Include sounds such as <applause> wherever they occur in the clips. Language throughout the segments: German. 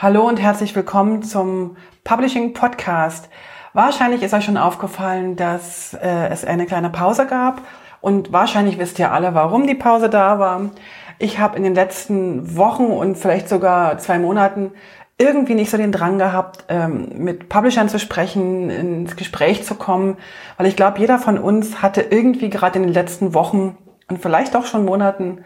Hallo und herzlich willkommen zum Publishing Podcast. Wahrscheinlich ist euch schon aufgefallen, dass äh, es eine kleine Pause gab und wahrscheinlich wisst ihr alle, warum die Pause da war. Ich habe in den letzten Wochen und vielleicht sogar zwei Monaten irgendwie nicht so den Drang gehabt, ähm, mit Publishern zu sprechen, ins Gespräch zu kommen, weil ich glaube, jeder von uns hatte irgendwie gerade in den letzten Wochen und vielleicht auch schon Monaten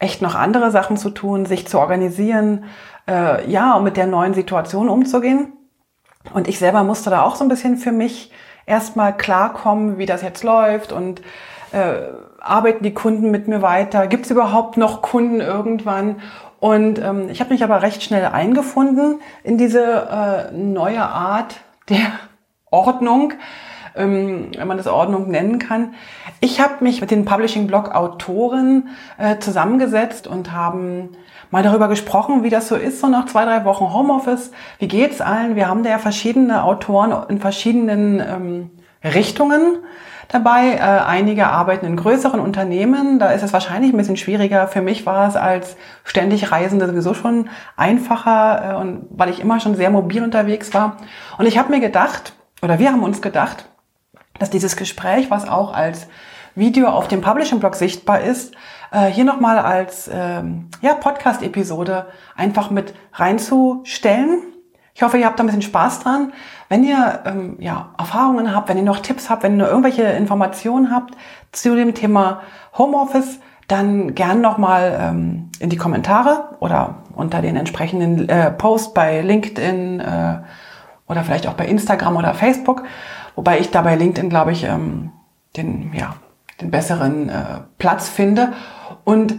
echt noch andere Sachen zu tun, sich zu organisieren, äh, ja, um mit der neuen Situation umzugehen. Und ich selber musste da auch so ein bisschen für mich erstmal klarkommen, wie das jetzt läuft und äh, arbeiten die Kunden mit mir weiter? Gibt es überhaupt noch Kunden irgendwann? Und ähm, ich habe mich aber recht schnell eingefunden in diese äh, neue Art der <laughs> Ordnung, ähm, wenn man das Ordnung nennen kann. Ich habe mich mit den Publishing-Blog-Autoren äh, zusammengesetzt und haben mal darüber gesprochen, wie das so ist, so nach zwei, drei Wochen Homeoffice. Wie geht's allen? Wir haben da ja verschiedene Autoren in verschiedenen ähm, Richtungen dabei. Äh, einige arbeiten in größeren Unternehmen. Da ist es wahrscheinlich ein bisschen schwieriger. Für mich war es als ständig Reisende sowieso schon einfacher, äh, und weil ich immer schon sehr mobil unterwegs war. Und ich habe mir gedacht, oder wir haben uns gedacht, dass dieses Gespräch, was auch als Video auf dem Publishing-Blog sichtbar ist, äh, hier nochmal als ähm, ja, Podcast-Episode einfach mit reinzustellen ich hoffe, ihr habt da ein bisschen Spaß dran. Wenn ihr ähm, ja, Erfahrungen habt, wenn ihr noch Tipps habt, wenn ihr irgendwelche Informationen habt zu dem Thema Homeoffice, dann gern nochmal ähm, in die Kommentare oder unter den entsprechenden äh, Post bei LinkedIn äh, oder vielleicht auch bei Instagram oder Facebook. Wobei ich da bei LinkedIn, glaube ich, ähm, den, ja, den besseren äh, Platz finde. Und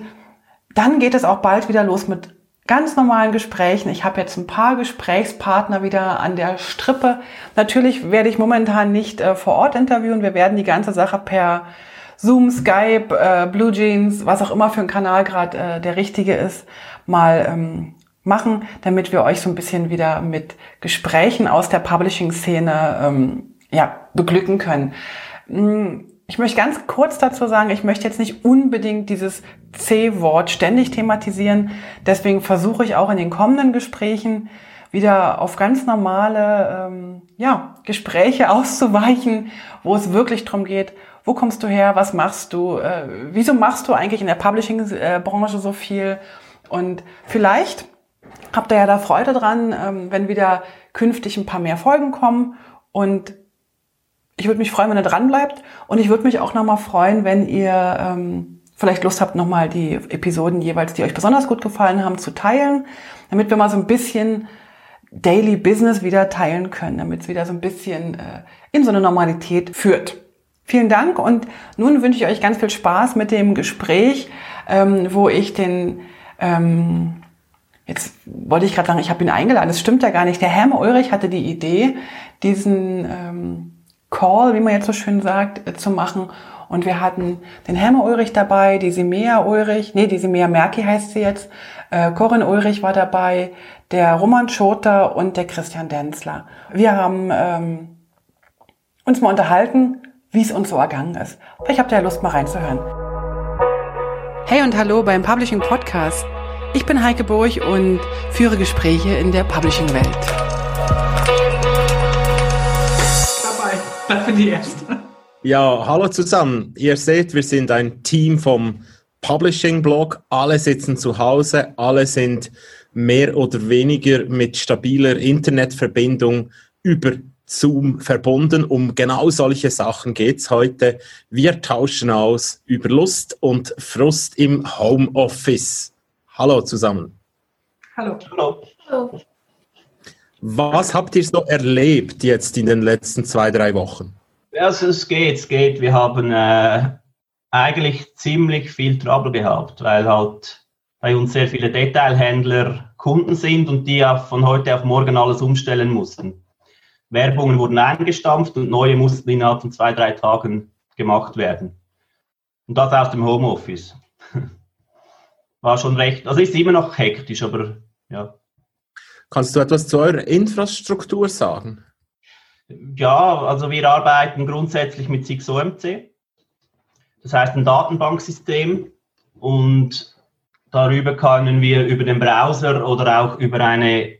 dann geht es auch bald wieder los mit ganz normalen Gesprächen. Ich habe jetzt ein paar Gesprächspartner wieder an der Strippe. Natürlich werde ich momentan nicht äh, vor Ort interviewen. Wir werden die ganze Sache per Zoom, Skype, äh, Blue Jeans, was auch immer für ein Kanal gerade äh, der richtige ist, mal ähm, machen, damit wir euch so ein bisschen wieder mit Gesprächen aus der Publishing-Szene ähm, ja, beglücken können. Ich möchte ganz kurz dazu sagen, ich möchte jetzt nicht unbedingt dieses C-Wort ständig thematisieren. Deswegen versuche ich auch in den kommenden Gesprächen wieder auf ganz normale ähm, ja, Gespräche <laughs> auszuweichen, wo es wirklich darum geht, wo kommst du her, was machst du, äh, wieso machst du eigentlich in der Publishing-Branche so viel und vielleicht habt ihr ja da Freude dran, ähm, wenn wieder künftig ein paar mehr Folgen kommen und ich würde mich freuen, wenn ihr dran bleibt. Und ich würde mich auch nochmal freuen, wenn ihr ähm, vielleicht Lust habt, nochmal die Episoden jeweils, die euch besonders gut gefallen haben, zu teilen, damit wir mal so ein bisschen Daily Business wieder teilen können, damit es wieder so ein bisschen äh, in so eine Normalität führt. Vielen Dank und nun wünsche ich euch ganz viel Spaß mit dem Gespräch, ähm, wo ich den, ähm, jetzt wollte ich gerade sagen, ich habe ihn eingeladen, das stimmt ja gar nicht. Der Herr Ulrich hatte die Idee, diesen ähm, Call, wie man jetzt so schön sagt, äh, zu machen. Und wir hatten den Helmer Ulrich dabei, die Simea Ulrich, nee, die Simea Merki heißt sie jetzt, äh, Corinne Ulrich war dabei, der Roman Schoter und der Christian Denzler. Wir haben ähm, uns mal unterhalten, wie es uns so ergangen ist. Vielleicht habt ihr ja Lust, mal reinzuhören. Hey und hallo beim Publishing Podcast. Ich bin Heike Burg und führe Gespräche in der Publishing-Welt. Für die erste. Ja, hallo zusammen. Ihr seht, wir sind ein Team vom Publishing-Blog. Alle sitzen zu Hause, alle sind mehr oder weniger mit stabiler Internetverbindung über Zoom verbunden. Um genau solche Sachen geht es heute. Wir tauschen aus über Lust und Frust im Homeoffice. Hallo zusammen. Hallo. Hallo. Hallo. Was habt ihr so erlebt jetzt in den letzten zwei, drei Wochen? Also es geht, es geht. Wir haben äh, eigentlich ziemlich viel Trouble gehabt, weil halt bei uns sehr viele Detailhändler Kunden sind und die von heute auf morgen alles umstellen mussten. Werbungen wurden eingestampft und neue mussten innerhalb von zwei, drei Tagen gemacht werden. Und das aus dem Homeoffice. <laughs> War schon recht, also ist immer noch hektisch, aber ja. Kannst du etwas zu eurer Infrastruktur sagen? Ja, also wir arbeiten grundsätzlich mit SIX-OMC. Das heißt ein Datenbanksystem und darüber können wir über den Browser oder auch über eine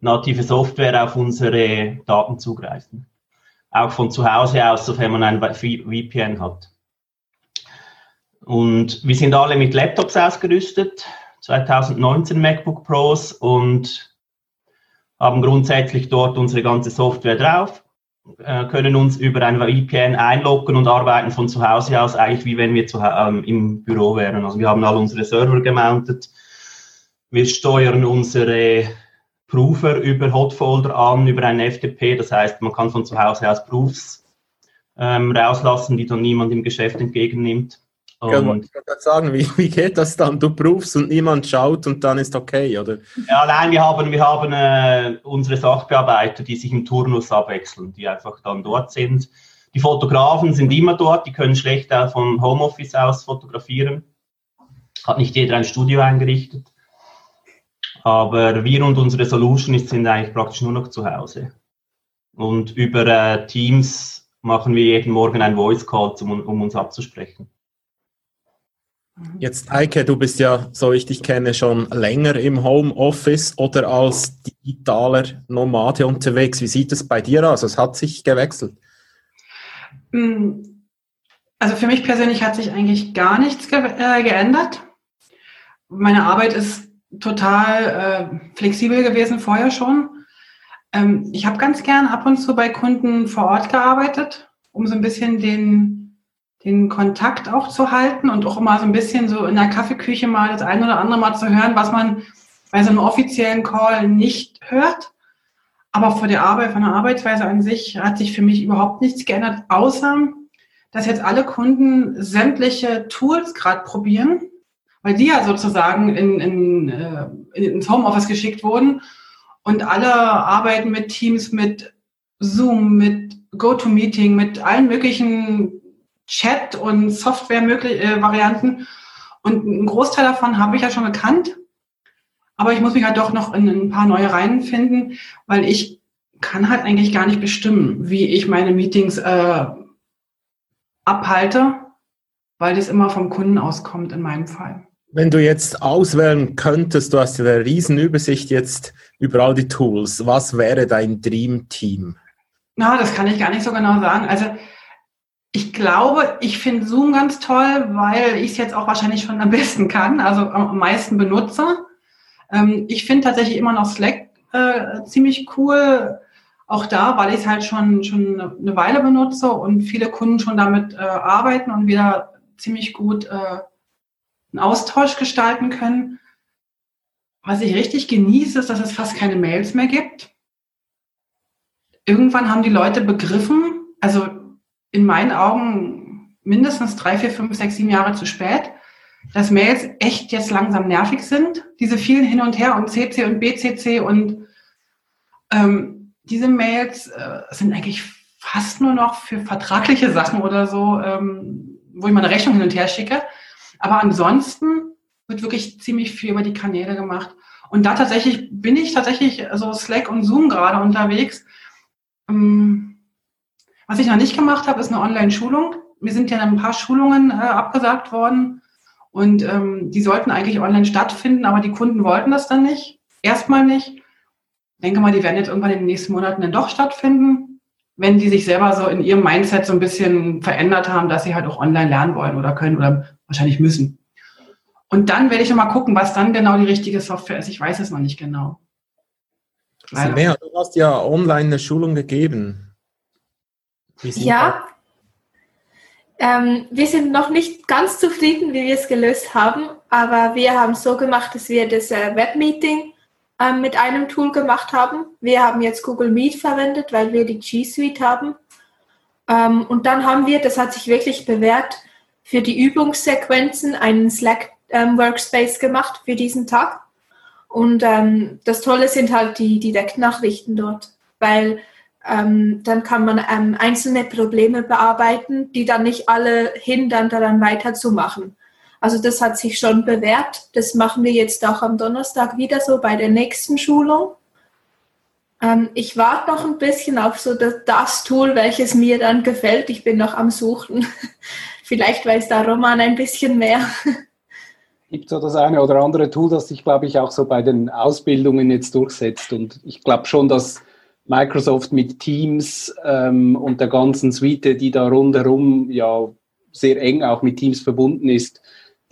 native Software auf unsere Daten zugreifen. Auch von zu Hause aus, sofern man ein VPN hat. Und wir sind alle mit Laptops ausgerüstet, 2019 MacBook Pros und haben grundsätzlich dort unsere ganze Software drauf, äh, können uns über ein VPN einloggen und arbeiten von zu Hause aus eigentlich wie wenn wir zu, ähm, im Büro wären. Also wir haben alle unsere Server gemountet. Wir steuern unsere Proofer über Hotfolder an, über einen FTP. Das heißt, man kann von zu Hause aus Proofs ähm, rauslassen, die dann niemand im Geschäft entgegennimmt. Ja, ich wollte sagen, wie, wie geht das dann? Du prüfst und niemand schaut und dann ist okay, oder? Ja, nein, wir haben, wir haben äh, unsere Sachbearbeiter, die sich im Turnus abwechseln, die einfach dann dort sind. Die Fotografen sind immer dort, die können schlecht auch vom Homeoffice aus fotografieren. Hat nicht jeder ein Studio eingerichtet. Aber wir und unsere Solution sind eigentlich praktisch nur noch zu Hause. Und über äh, Teams machen wir jeden Morgen ein Voice Call, um, um uns abzusprechen. Jetzt, Eike, du bist ja, so ich dich kenne, schon länger im Homeoffice oder als digitaler Nomade unterwegs. Wie sieht es bei dir aus? Es hat sich gewechselt. Mm, also für mich persönlich hat sich eigentlich gar nichts ge äh, geändert. Meine Arbeit ist total äh, flexibel gewesen vorher schon. Ähm, ich habe ganz gern ab und zu bei Kunden vor Ort gearbeitet, um so ein bisschen den den Kontakt auch zu halten und auch immer so ein bisschen so in der Kaffeeküche mal das ein oder andere Mal zu hören, was man bei so einem offiziellen Call nicht hört. Aber vor der Arbeit, von der Arbeitsweise an sich hat sich für mich überhaupt nichts geändert, außer dass jetzt alle Kunden sämtliche Tools gerade probieren, weil die ja sozusagen in, in, äh, ins Homeoffice geschickt wurden und alle arbeiten mit Teams, mit Zoom, mit GoToMeeting, mit allen möglichen Chat- und Software-Varianten. Und einen Großteil davon habe ich ja schon gekannt. Aber ich muss mich halt doch noch in ein paar neue reinfinden, weil ich kann halt eigentlich gar nicht bestimmen, wie ich meine Meetings äh, abhalte, weil das immer vom Kunden auskommt in meinem Fall. Wenn du jetzt auswählen könntest, du hast ja eine riesen Übersicht jetzt über all die Tools, was wäre dein Dream Team? Na, das kann ich gar nicht so genau sagen. Also ich glaube, ich finde Zoom ganz toll, weil ich es jetzt auch wahrscheinlich schon am besten kann, also am meisten benutze. Ähm, ich finde tatsächlich immer noch Slack äh, ziemlich cool, auch da, weil ich es halt schon, schon eine Weile benutze und viele Kunden schon damit äh, arbeiten und wieder ziemlich gut äh, einen Austausch gestalten können. Was ich richtig genieße, ist, dass es fast keine Mails mehr gibt. Irgendwann haben die Leute begriffen, also in meinen Augen mindestens drei, vier, fünf, sechs, sieben Jahre zu spät, dass Mails echt jetzt langsam nervig sind. Diese vielen hin und her und CC und BCC und ähm, diese Mails äh, sind eigentlich fast nur noch für vertragliche Sachen oder so, ähm, wo ich meine Rechnung hin und her schicke. Aber ansonsten wird wirklich ziemlich viel über die Kanäle gemacht. Und da tatsächlich bin ich tatsächlich so Slack und Zoom gerade unterwegs. Ähm, was ich noch nicht gemacht habe, ist eine Online-Schulung. Mir sind ja ein paar Schulungen äh, abgesagt worden und ähm, die sollten eigentlich online stattfinden, aber die Kunden wollten das dann nicht. Erstmal nicht. Ich denke mal, die werden jetzt irgendwann in den nächsten Monaten dann doch stattfinden, wenn die sich selber so in ihrem Mindset so ein bisschen verändert haben, dass sie halt auch online lernen wollen oder können oder wahrscheinlich müssen. Und dann werde ich nochmal gucken, was dann genau die richtige Software ist. Ich weiß es noch nicht genau. Leider. du hast ja online eine Schulung gegeben. Ja. Ähm, wir sind noch nicht ganz zufrieden, wie wir es gelöst haben, aber wir haben es so gemacht, dass wir das äh, Webmeeting ähm, mit einem Tool gemacht haben. Wir haben jetzt Google Meet verwendet, weil wir die G Suite haben. Ähm, und dann haben wir, das hat sich wirklich bewährt, für die Übungssequenzen einen Slack ähm, Workspace gemacht für diesen Tag. Und ähm, das Tolle sind halt die Direktnachrichten dort, weil ähm, dann kann man ähm, einzelne Probleme bearbeiten, die dann nicht alle hindern, daran weiterzumachen. Also das hat sich schon bewährt. Das machen wir jetzt auch am Donnerstag wieder so bei der nächsten Schulung. Ähm, ich warte noch ein bisschen auf so das, das, Tool, welches mir dann gefällt. Ich bin noch am Suchen. <laughs> Vielleicht weiß da Roman ein bisschen mehr. <laughs> gibt so das eine oder andere Tool, das sich, glaube ich, auch so bei den Ausbildungen jetzt durchsetzt. Und ich glaube schon, dass Microsoft mit Teams ähm, und der ganzen Suite, die da rundherum ja sehr eng auch mit Teams verbunden ist,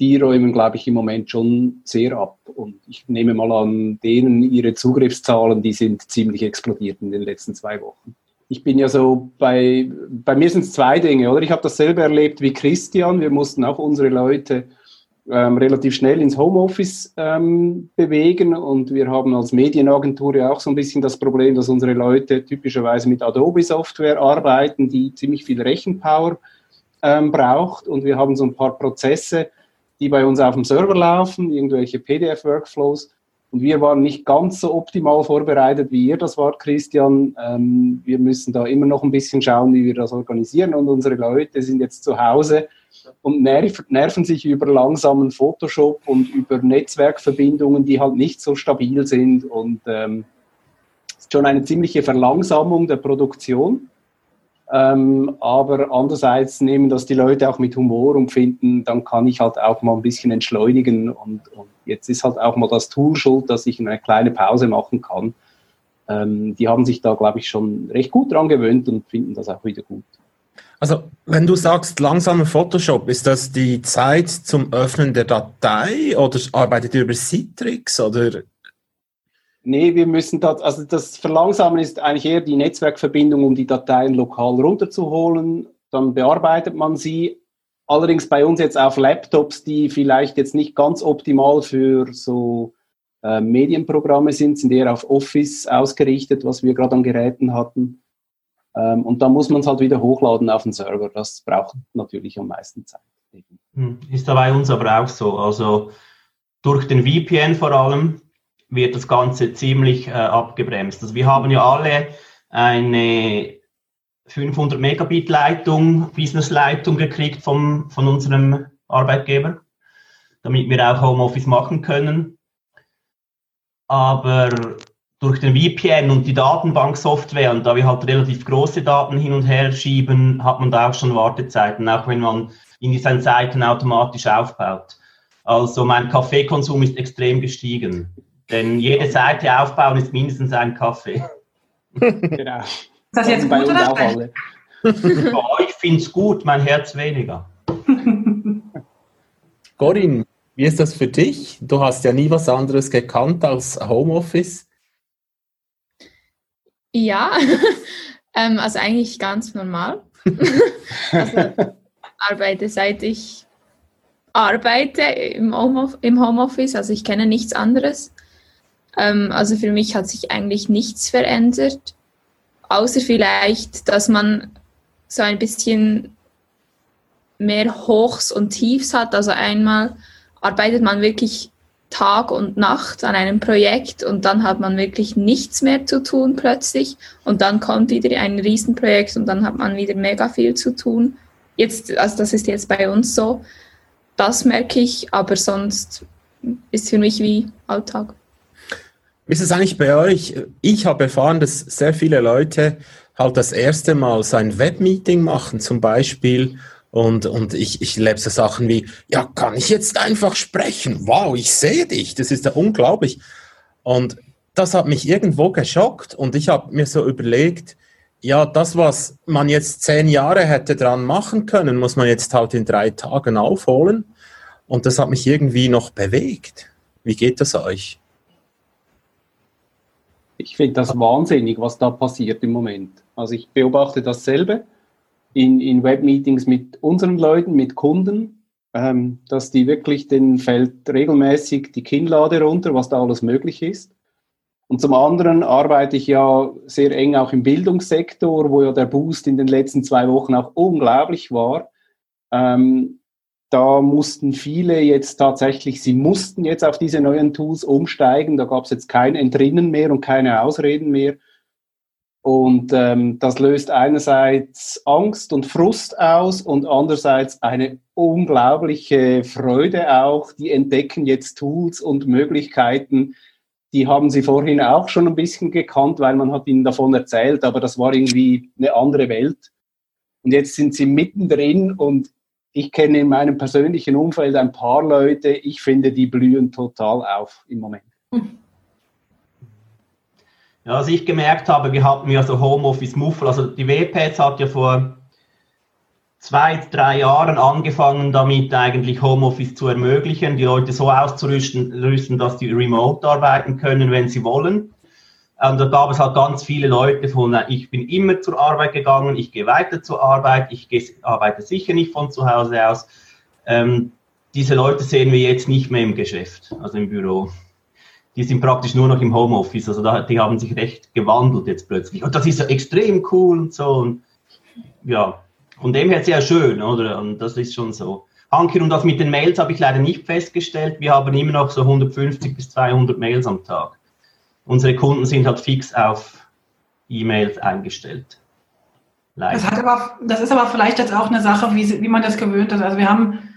die räumen, glaube ich, im Moment schon sehr ab. Und ich nehme mal an, denen ihre Zugriffszahlen, die sind ziemlich explodiert in den letzten zwei Wochen. Ich bin ja so bei, bei mir sind es zwei Dinge, oder? Ich habe dasselbe erlebt wie Christian. Wir mussten auch unsere Leute ähm, relativ schnell ins Homeoffice ähm, bewegen und wir haben als Medienagentur ja auch so ein bisschen das Problem, dass unsere Leute typischerweise mit Adobe-Software arbeiten, die ziemlich viel Rechenpower ähm, braucht und wir haben so ein paar Prozesse, die bei uns auf dem Server laufen, irgendwelche PDF-Workflows. Und wir waren nicht ganz so optimal vorbereitet, wie ihr das wart, Christian. Ähm, wir müssen da immer noch ein bisschen schauen, wie wir das organisieren. Und unsere Leute sind jetzt zu Hause und nerv nerven sich über langsamen Photoshop und über Netzwerkverbindungen, die halt nicht so stabil sind. Und ähm, ist schon eine ziemliche Verlangsamung der Produktion. Ähm, aber andererseits nehmen das die Leute auch mit Humor und finden, dann kann ich halt auch mal ein bisschen entschleunigen und, und jetzt ist halt auch mal das Tool schuld, dass ich eine kleine Pause machen kann. Ähm, die haben sich da, glaube ich, schon recht gut dran gewöhnt und finden das auch wieder gut. Also, wenn du sagst langsamer Photoshop, ist das die Zeit zum Öffnen der Datei oder arbeitet ihr über Citrix oder Nee, wir müssen das, also das Verlangsamen ist eigentlich eher die Netzwerkverbindung, um die Dateien lokal runterzuholen. Dann bearbeitet man sie. Allerdings bei uns jetzt auf Laptops, die vielleicht jetzt nicht ganz optimal für so äh, Medienprogramme sind, sind eher auf Office ausgerichtet, was wir gerade an Geräten hatten. Ähm, und dann muss man es halt wieder hochladen auf den Server. Das braucht natürlich am meisten Zeit. Hm, ist da bei uns aber auch so. Also durch den VPN vor allem wird das Ganze ziemlich äh, abgebremst. Also wir haben ja alle eine 500 Megabit Leitung, Business Leitung gekriegt vom, von unserem Arbeitgeber, damit wir auch Homeoffice machen können. Aber durch den VPN und die Datenbanksoftware und da wir halt relativ große Daten hin und her schieben, hat man da auch schon Wartezeiten, auch wenn man in diesen Seiten automatisch aufbaut. Also mein Kaffeekonsum ist extrem gestiegen. Denn jede Seite aufbauen ist mindestens ein Kaffee. genau. Ist das jetzt gut oder schlecht? Ich finde es gut, mein Herz weniger. Corinne, wie ist das für dich? Du hast ja nie was anderes gekannt als Homeoffice. Ja, <laughs> ähm, also eigentlich ganz normal. <laughs> also arbeite seit ich arbeite im Homeoffice, also ich kenne nichts anderes. Ähm, also für mich hat sich eigentlich nichts verändert, außer vielleicht, dass man so ein bisschen mehr Hochs und Tiefs hat. Also einmal arbeitet man wirklich Tag und Nacht an einem Projekt und dann hat man wirklich nichts mehr zu tun plötzlich und dann kommt wieder ein Riesenprojekt und dann hat man wieder mega viel zu tun. Jetzt, also das ist jetzt bei uns so. Das merke ich, aber sonst ist für mich wie Alltag. Ist es eigentlich bei euch? Ich habe erfahren, dass sehr viele Leute halt das erste Mal so ein Webmeeting machen zum Beispiel und, und ich, ich lebe so Sachen wie, ja, kann ich jetzt einfach sprechen? Wow, ich sehe dich, das ist ja unglaublich. Und das hat mich irgendwo geschockt und ich habe mir so überlegt, ja, das, was man jetzt zehn Jahre hätte dran machen können, muss man jetzt halt in drei Tagen aufholen. Und das hat mich irgendwie noch bewegt. Wie geht das euch? Ich finde das wahnsinnig, was da passiert im Moment. Also ich beobachte dasselbe in, in Webmeetings mit unseren Leuten, mit Kunden, ähm, dass die wirklich, den fällt regelmäßig die Kinnlade runter, was da alles möglich ist. Und zum anderen arbeite ich ja sehr eng auch im Bildungssektor, wo ja der Boost in den letzten zwei Wochen auch unglaublich war. Ähm, da mussten viele jetzt tatsächlich, sie mussten jetzt auf diese neuen Tools umsteigen. Da gab es jetzt kein Entrinnen mehr und keine Ausreden mehr. Und ähm, das löst einerseits Angst und Frust aus und andererseits eine unglaubliche Freude auch. Die entdecken jetzt Tools und Möglichkeiten, die haben sie vorhin auch schon ein bisschen gekannt, weil man hat ihnen davon erzählt, aber das war irgendwie eine andere Welt. Und jetzt sind sie mittendrin und ich kenne in meinem persönlichen Umfeld ein paar Leute, ich finde, die blühen total auf im Moment. <laughs> Ja, was ich gemerkt habe, wir hatten ja so Homeoffice-Muffel, also die WPS hat ja vor zwei, drei Jahren angefangen, damit eigentlich Homeoffice zu ermöglichen, die Leute so auszurüsten, dass die remote arbeiten können, wenn sie wollen. Und da gab es halt ganz viele Leute von, ich bin immer zur Arbeit gegangen, ich gehe weiter zur Arbeit, ich arbeite sicher nicht von zu Hause aus. Ähm, diese Leute sehen wir jetzt nicht mehr im Geschäft, also im Büro. Die sind praktisch nur noch im Homeoffice, also da, die haben sich recht gewandelt jetzt plötzlich. Und das ist ja extrem cool und so. Und ja, von dem her sehr schön, oder? Und das ist schon so. Hanki, und das mit den Mails habe ich leider nicht festgestellt. Wir haben immer noch so 150 bis 200 Mails am Tag unsere Kunden sind halt fix auf E-Mails eingestellt. Das, hat aber, das ist aber vielleicht jetzt auch eine Sache, wie, wie man das gewöhnt ist. Also wir haben,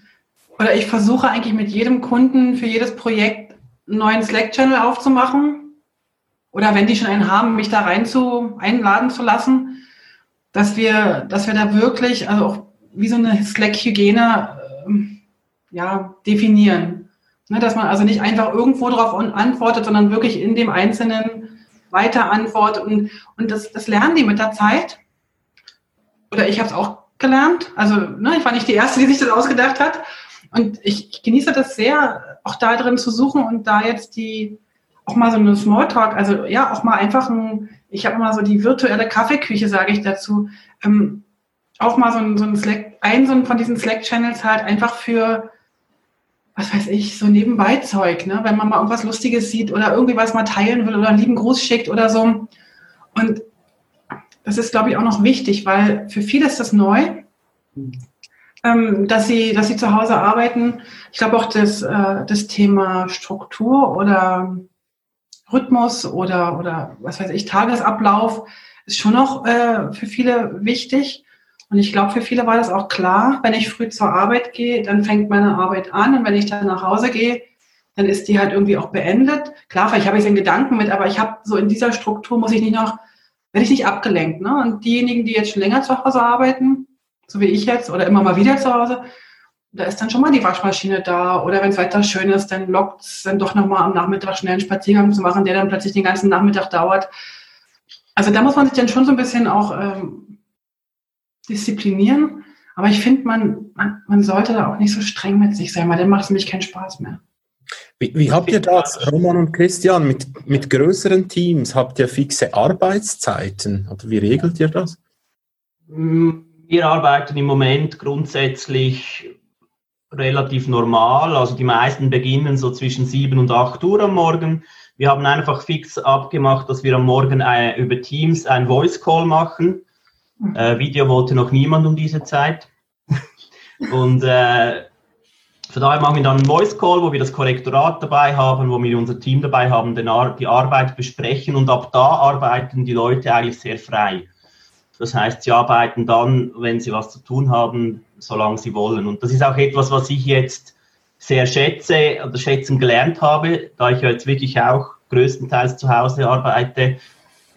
oder ich versuche eigentlich mit jedem Kunden für jedes Projekt einen neuen Slack-Channel aufzumachen. Oder wenn die schon einen haben, mich da rein zu, einladen zu lassen, dass wir, dass wir da wirklich, also auch wie so eine Slack-Hygiene, äh, ja, definieren. Ne, dass man also nicht einfach irgendwo drauf antwortet, sondern wirklich in dem Einzelnen weiter antwortet. Und, und das, das lernen die mit der Zeit. Oder ich habe es auch gelernt. Also ne, ich war nicht die Erste, die sich das ausgedacht hat. Und ich, ich genieße das sehr, auch da drin zu suchen und da jetzt die, auch mal so eine Smalltalk, also ja, auch mal einfach ein, ich habe mal so die virtuelle Kaffeeküche, sage ich dazu, ähm, auch mal so ein, so ein Slack, ein so ein von diesen Slack-Channels halt einfach für was weiß ich, so nebenbei Zeug, ne? wenn man mal irgendwas Lustiges sieht oder irgendwie was mal teilen will oder einen lieben Gruß schickt oder so. Und das ist, glaube ich, auch noch wichtig, weil für viele ist das neu, ähm, dass, sie, dass sie zu Hause arbeiten. Ich glaube auch das, äh, das Thema Struktur oder Rhythmus oder, oder was weiß ich, Tagesablauf ist schon noch äh, für viele wichtig. Und ich glaube, für viele war das auch klar, wenn ich früh zur Arbeit gehe, dann fängt meine Arbeit an und wenn ich dann nach Hause gehe, dann ist die halt irgendwie auch beendet. Klar, vielleicht habe ich in Gedanken mit, aber ich habe so in dieser Struktur muss ich nicht noch, werde ich nicht abgelenkt. Ne? Und diejenigen, die jetzt schon länger zu Hause arbeiten, so wie ich jetzt oder immer mal wieder zu Hause, da ist dann schon mal die Waschmaschine da. Oder wenn es weiter schön ist, dann lockt es dann doch nochmal am Nachmittag schnell einen Spaziergang zu machen, der dann plötzlich den ganzen Nachmittag dauert. Also da muss man sich dann schon so ein bisschen auch ähm, disziplinieren. Aber ich finde, man, man, man, sollte da auch nicht so streng mit sich sein, weil dann macht es nämlich keinen Spaß mehr. Wie, wie habt ihr das, Roman und Christian, mit, mit größeren Teams? Habt ihr fixe Arbeitszeiten? Oder wie regelt ihr das? Wir arbeiten im Moment grundsätzlich relativ normal. Also die meisten beginnen so zwischen 7 und 8 Uhr am Morgen. Wir haben einfach fix abgemacht, dass wir am Morgen äh, über Teams ein Voice Call machen. Äh, Video wollte noch niemand um diese Zeit. <laughs> Und äh, von daher machen wir dann einen Voice Call, wo wir das Korrektorat dabei haben, wo wir unser Team dabei haben, den Ar die Arbeit besprechen und ab da arbeiten die Leute eigentlich sehr frei. Das heißt, sie arbeiten dann, wenn sie was zu tun haben, solange sie wollen. Und das ist auch etwas, was ich jetzt sehr schätze oder schätzen gelernt habe, da ich jetzt wirklich auch größtenteils zu Hause arbeite,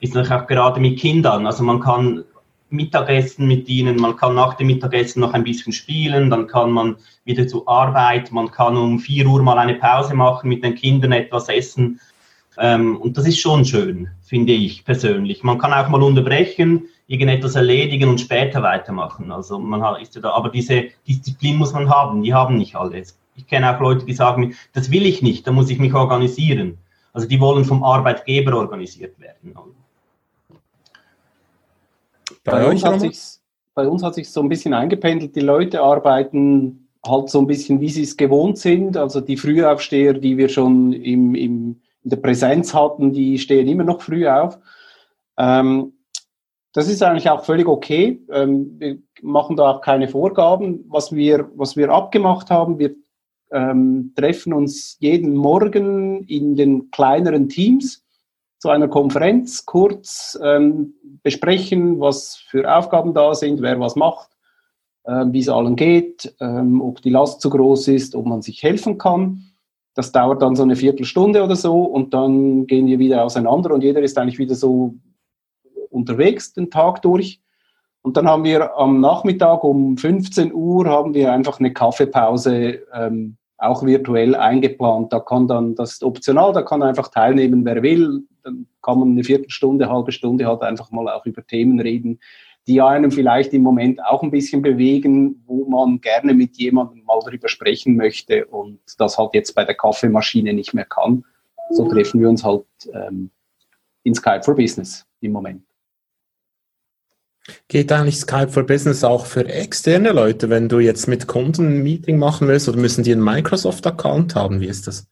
ist natürlich auch gerade mit Kindern. Also man kann Mittagessen mit ihnen, man kann nach dem Mittagessen noch ein bisschen spielen, dann kann man wieder zur Arbeit, man kann um 4 Uhr mal eine Pause machen, mit den Kindern etwas essen. Ähm, und das ist schon schön, finde ich persönlich. Man kann auch mal unterbrechen, irgendetwas erledigen und später weitermachen. Also man hat, ist ja da, aber diese Disziplin muss man haben, die haben nicht alle. Ich kenne auch Leute, die sagen, das will ich nicht, da muss ich mich organisieren. Also die wollen vom Arbeitgeber organisiert werden. Bei, bei uns, hat sich's, bei uns hat sich so ein bisschen eingependelt. Die Leute arbeiten halt so ein bisschen, wie sie es gewohnt sind. Also die Frühaufsteher, die wir schon im, im, in der Präsenz hatten, die stehen immer noch früh auf. Ähm, das ist eigentlich auch völlig okay. Ähm, wir machen da auch keine Vorgaben. Was wir, was wir abgemacht haben, wir ähm, treffen uns jeden Morgen in den kleineren Teams zu einer Konferenz kurz ähm, besprechen, was für Aufgaben da sind, wer was macht, ähm, wie es allen geht, ähm, ob die Last zu groß ist, ob man sich helfen kann. Das dauert dann so eine Viertelstunde oder so und dann gehen wir wieder auseinander und jeder ist eigentlich wieder so unterwegs den Tag durch. Und dann haben wir am Nachmittag um 15 Uhr haben wir einfach eine Kaffeepause ähm, auch virtuell eingeplant. Da kann dann, das ist optional, da kann einfach teilnehmen, wer will. Dann kann man eine Viertelstunde, halbe Stunde halt einfach mal auch über Themen reden, die einem vielleicht im Moment auch ein bisschen bewegen, wo man gerne mit jemandem mal drüber sprechen möchte und das halt jetzt bei der Kaffeemaschine nicht mehr kann. So treffen wir uns halt ähm, in Skype for Business im Moment. Geht eigentlich Skype for Business auch für externe Leute, wenn du jetzt mit Kunden ein Meeting machen willst oder müssen die einen Microsoft-Account haben? Wie ist das?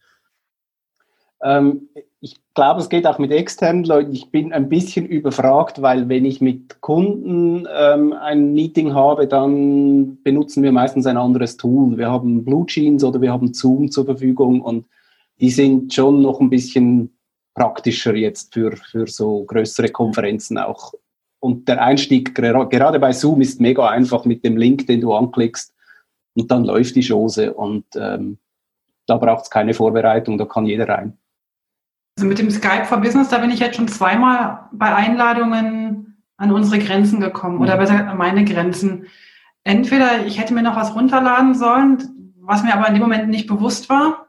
Ähm, ich glaube, es geht auch mit externen Leuten. Ich bin ein bisschen überfragt, weil wenn ich mit Kunden ähm, ein Meeting habe, dann benutzen wir meistens ein anderes Tool. Wir haben Blue Jeans oder wir haben Zoom zur Verfügung und die sind schon noch ein bisschen praktischer jetzt für, für so größere Konferenzen auch und der Einstieg gerade bei Zoom ist mega einfach mit dem Link, den du anklickst und dann läuft die Chose und ähm, da braucht es keine Vorbereitung, da kann jeder rein. Also mit dem Skype for Business, da bin ich jetzt schon zweimal bei Einladungen an unsere Grenzen gekommen mhm. oder besser an meine Grenzen. Entweder ich hätte mir noch was runterladen sollen, was mir aber in dem Moment nicht bewusst war.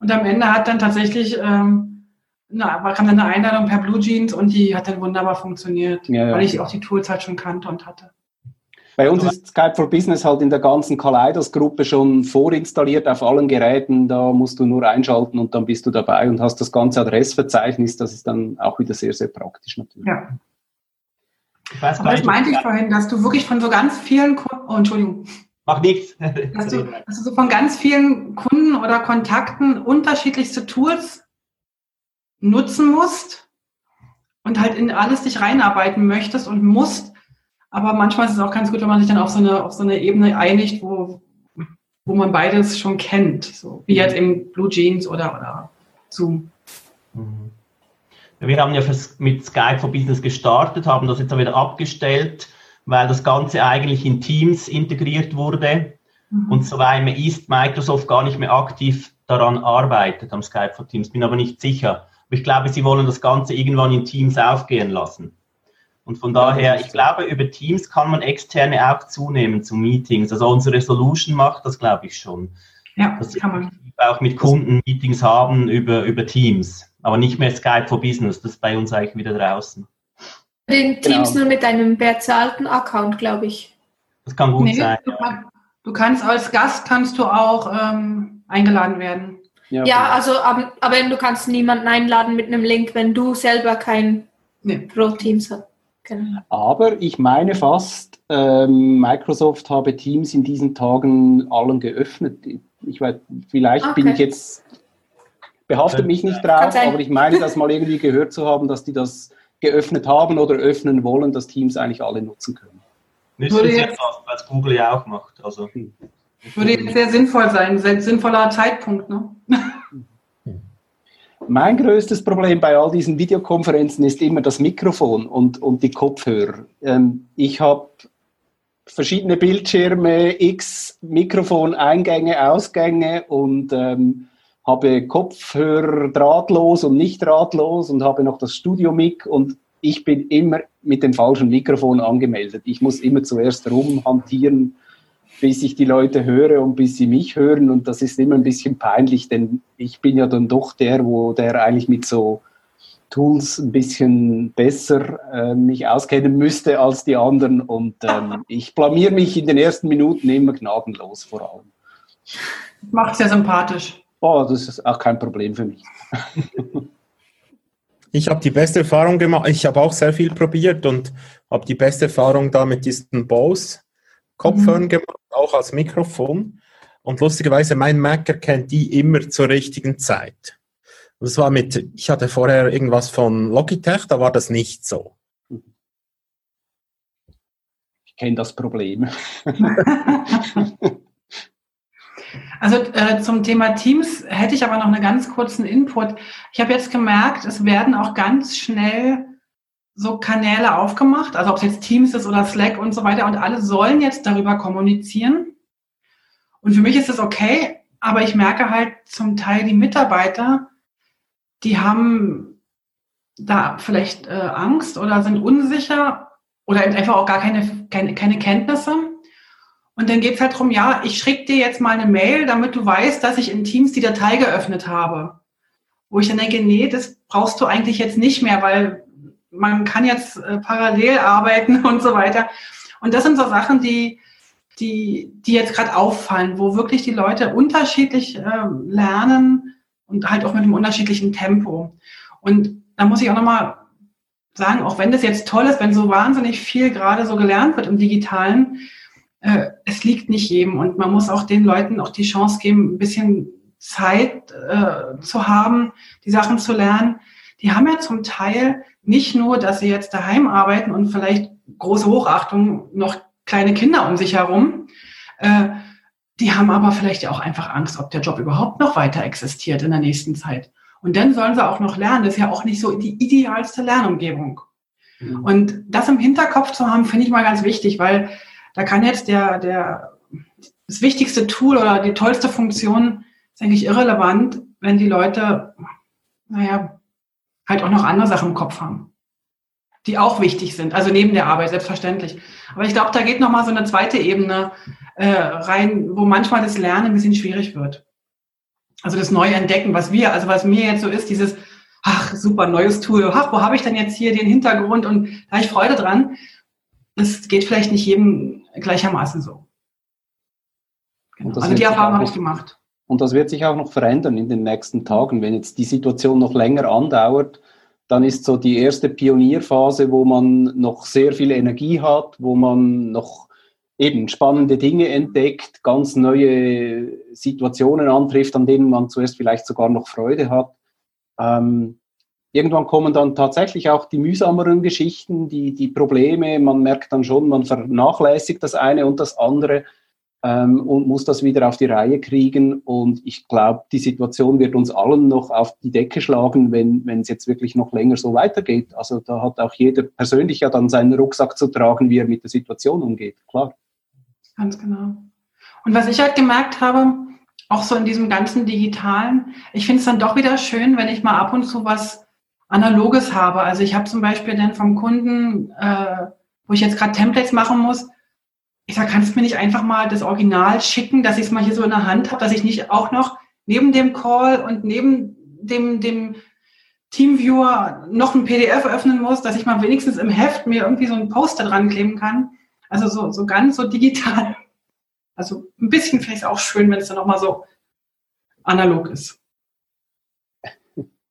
Und am Ende hat dann tatsächlich ähm, na, kam dann eine Einladung per Blue Jeans und die hat dann wunderbar funktioniert, ja, ja. weil ich auch die Tools halt schon kannte und hatte. Bei uns ist Skype for Business halt in der ganzen Kaleidos-Gruppe schon vorinstalliert auf allen Geräten. Da musst du nur einschalten und dann bist du dabei und hast das ganze Adressverzeichnis. Das ist dann auch wieder sehr, sehr praktisch natürlich. Ja. weiß Aber das meinte ich vorhin, dass du wirklich von so ganz vielen Kunden, oh, Entschuldigung. Mach nichts. Dass du, dass du so von ganz vielen Kunden oder Kontakten unterschiedlichste Tools nutzen musst und halt in alles dich reinarbeiten möchtest und musst. Aber manchmal ist es auch ganz gut, wenn man sich dann auf so eine, auf so eine Ebene einigt, wo, wo man beides schon kennt. So wie jetzt im Blue Jeans oder, oder Zoom. Mhm. Wir haben ja mit Skype for Business gestartet, haben das jetzt wieder abgestellt, weil das Ganze eigentlich in Teams integriert wurde. Mhm. Und soweit mir ist, Microsoft gar nicht mehr aktiv daran arbeitet am Skype for Teams. Bin aber nicht sicher. Ich glaube, sie wollen das Ganze irgendwann in Teams aufgehen lassen. Und von daher, ich glaube, über Teams kann man externe auch zunehmen zu Meetings. Also unsere Solution macht das, glaube ich, schon. Ja, das kann man. Auch mit Kunden Meetings haben über, über Teams. Aber nicht mehr Skype for Business. Das ist bei uns eigentlich wieder draußen. Den Teams genau. nur mit einem bezahlten Account, glaube ich. Das kann gut nee, sein. Du, du, kannst als Gast kannst du auch ähm, eingeladen werden. Ja, ja also, aber, aber, du kannst niemanden einladen mit einem Link, wenn du selber kein nee. Pro-Teams hast. Genau. Aber ich meine fast, ähm, Microsoft habe Teams in diesen Tagen allen geöffnet. Ich weiß, vielleicht okay. bin ich jetzt, behaftet mich nicht drauf, aber ich meine das mal irgendwie gehört zu haben, dass die das geöffnet haben oder öffnen wollen, dass Teams eigentlich alle nutzen können. Müssen sie jetzt, was Google ja auch macht. Also. Hm. Würde jetzt sehr sinnvoll sein, sehr sinnvoller Zeitpunkt. Ne? Mein größtes Problem bei all diesen Videokonferenzen ist immer das Mikrofon und, und die Kopfhörer. Ähm, ich habe verschiedene Bildschirme, x Mikrofoneingänge, Ausgänge und ähm, habe Kopfhörer drahtlos und nicht drahtlos und habe noch das Studio-Mic und ich bin immer mit dem falschen Mikrofon angemeldet. Ich muss immer zuerst rumhantieren bis ich die Leute höre und bis sie mich hören. Und das ist immer ein bisschen peinlich, denn ich bin ja dann doch der, wo der eigentlich mit so Tools ein bisschen besser äh, mich auskennen müsste als die anderen. Und ähm, <laughs> ich blamier mich in den ersten Minuten immer gnadenlos vor allem. Macht sehr sympathisch. Oh, das ist auch kein Problem für mich. <laughs> Ich habe die beste Erfahrung gemacht. Ich habe auch sehr viel probiert und habe die beste Erfahrung da mit diesen Bose Kopfhörern mhm. gemacht, auch als Mikrofon. Und lustigerweise, mein Mac erkennt die immer zur richtigen Zeit. das war mit, ich hatte vorher irgendwas von Logitech, da war das nicht so. Ich kenne das Problem. <laughs> Also äh, zum Thema Teams hätte ich aber noch einen ganz kurzen Input. Ich habe jetzt gemerkt, es werden auch ganz schnell so Kanäle aufgemacht, also ob es jetzt Teams ist oder Slack und so weiter, und alle sollen jetzt darüber kommunizieren. Und für mich ist das okay, aber ich merke halt zum Teil die Mitarbeiter, die haben da vielleicht äh, Angst oder sind unsicher oder einfach auch gar keine, keine, keine Kenntnisse. Und dann geht es halt darum, ja, ich schicke dir jetzt mal eine Mail, damit du weißt, dass ich in Teams die Datei geöffnet habe. Wo ich dann denke, nee, das brauchst du eigentlich jetzt nicht mehr, weil man kann jetzt äh, parallel arbeiten <laughs> und so weiter. Und das sind so Sachen, die, die, die jetzt gerade auffallen, wo wirklich die Leute unterschiedlich äh, lernen und halt auch mit einem unterschiedlichen Tempo. Und da muss ich auch nochmal sagen, auch wenn das jetzt toll ist, wenn so wahnsinnig viel gerade so gelernt wird im Digitalen, äh, es liegt nicht jedem und man muss auch den Leuten auch die Chance geben, ein bisschen Zeit äh, zu haben, die Sachen zu lernen. Die haben ja zum Teil nicht nur, dass sie jetzt daheim arbeiten und vielleicht große Hochachtung noch kleine Kinder um sich herum, äh, die haben aber vielleicht auch einfach Angst, ob der Job überhaupt noch weiter existiert in der nächsten Zeit. Und dann sollen sie auch noch lernen. Das ist ja auch nicht so die idealste Lernumgebung. Mhm. Und das im Hinterkopf zu haben, finde ich mal ganz wichtig, weil da kann jetzt der, der, das wichtigste Tool oder die tollste Funktion ist eigentlich irrelevant, wenn die Leute, naja, halt auch noch andere Sachen im Kopf haben, die auch wichtig sind. Also neben der Arbeit, selbstverständlich. Aber ich glaube, da geht noch mal so eine zweite Ebene äh, rein, wo manchmal das Lernen ein bisschen schwierig wird. Also das neue Entdecken, was wir, also was mir jetzt so ist, dieses, ach, super, neues Tool, ach, wo habe ich denn jetzt hier den Hintergrund und da habe ich Freude dran. Das geht vielleicht nicht jedem gleichermaßen so. Genau. Also die Erfahrung habe ich gemacht. Und das wird sich auch noch verändern in den nächsten Tagen. Wenn jetzt die Situation noch länger andauert, dann ist so die erste Pionierphase, wo man noch sehr viel Energie hat, wo man noch eben spannende Dinge entdeckt, ganz neue Situationen antrifft, an denen man zuerst vielleicht sogar noch Freude hat. Ähm, irgendwann kommen dann tatsächlich auch die mühsameren Geschichten, die, die Probleme. Man merkt dann schon, man vernachlässigt das eine und das andere ähm, und muss das wieder auf die Reihe kriegen. Und ich glaube, die Situation wird uns allen noch auf die Decke schlagen, wenn wenn es jetzt wirklich noch länger so weitergeht. Also da hat auch jeder persönlich ja dann seinen Rucksack zu tragen, wie er mit der Situation umgeht. Klar. Ganz genau. Und was ich halt gemerkt habe, auch so in diesem ganzen Digitalen, ich finde es dann doch wieder schön, wenn ich mal ab und zu was Analoges habe. Also ich habe zum Beispiel dann vom Kunden, äh, wo ich jetzt gerade Templates machen muss, ich sage, kannst du mir nicht einfach mal das Original schicken, dass ich es mal hier so in der Hand habe, dass ich nicht auch noch neben dem Call und neben dem, dem Teamviewer noch ein PDF öffnen muss, dass ich mal wenigstens im Heft mir irgendwie so ein Poster dran kleben kann. Also so, so ganz so digital. Also ein bisschen vielleicht auch schön, wenn es dann nochmal so analog ist.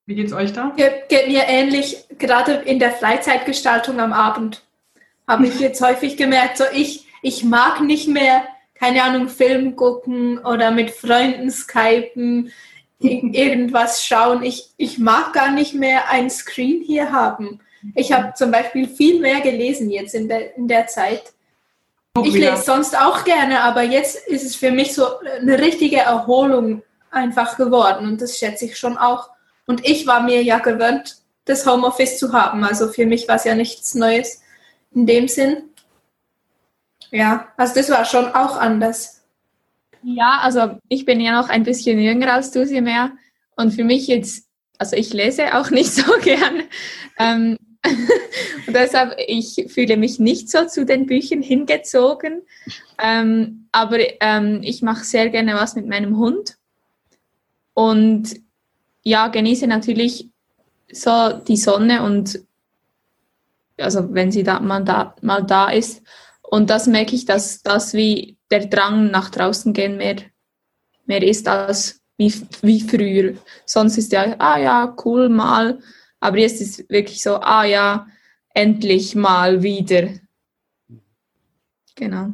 Wie geht's euch da? Geht, geht mir ähnlich, gerade in der Freizeitgestaltung am Abend habe ich jetzt häufig gemerkt, so ich, ich mag nicht mehr, keine Ahnung, Film gucken oder mit Freunden skypen, irgendwas schauen. Ich, ich mag gar nicht mehr ein Screen hier haben. Ich habe zum Beispiel viel mehr gelesen jetzt in der, in der Zeit. Ich lese sonst auch gerne, aber jetzt ist es für mich so eine richtige Erholung einfach geworden und das schätze ich schon auch. Und ich war mir ja gewöhnt, das Homeoffice zu haben. Also für mich war es ja nichts Neues in dem Sinn. Ja, also das war schon auch anders. Ja, also ich bin ja noch ein bisschen jünger als du sie mehr. Und für mich jetzt, also ich lese auch <laughs> nicht so gern. Ähm, <laughs> und deshalb, ich fühle mich nicht so zu den Büchern hingezogen. Ähm, aber ähm, ich mache sehr gerne was mit meinem Hund. Und ja, genieße natürlich so die Sonne und also wenn sie da mal da, mal da ist. Und das merke ich, dass das wie der Drang nach draußen gehen mehr, mehr ist als wie, wie früher. Sonst ist ja, ah ja, cool, mal aber jetzt ist wirklich so, ah ja, endlich mal wieder. Genau.